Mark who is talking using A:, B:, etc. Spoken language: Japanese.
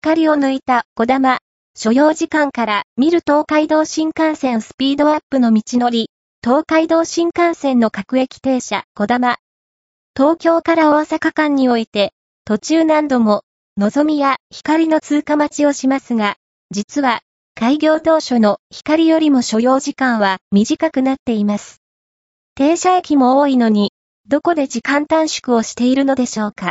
A: 光を抜いた小玉、所要時間から見る東海道新幹線スピードアップの道のり、東海道新幹線の各駅停車小玉。東京から大阪間において、途中何度も、望みや光の通過待ちをしますが、実は、開業当初の光よりも所要時間は短くなっています。停車駅も多いのに、どこで時間短縮をしているのでしょうか。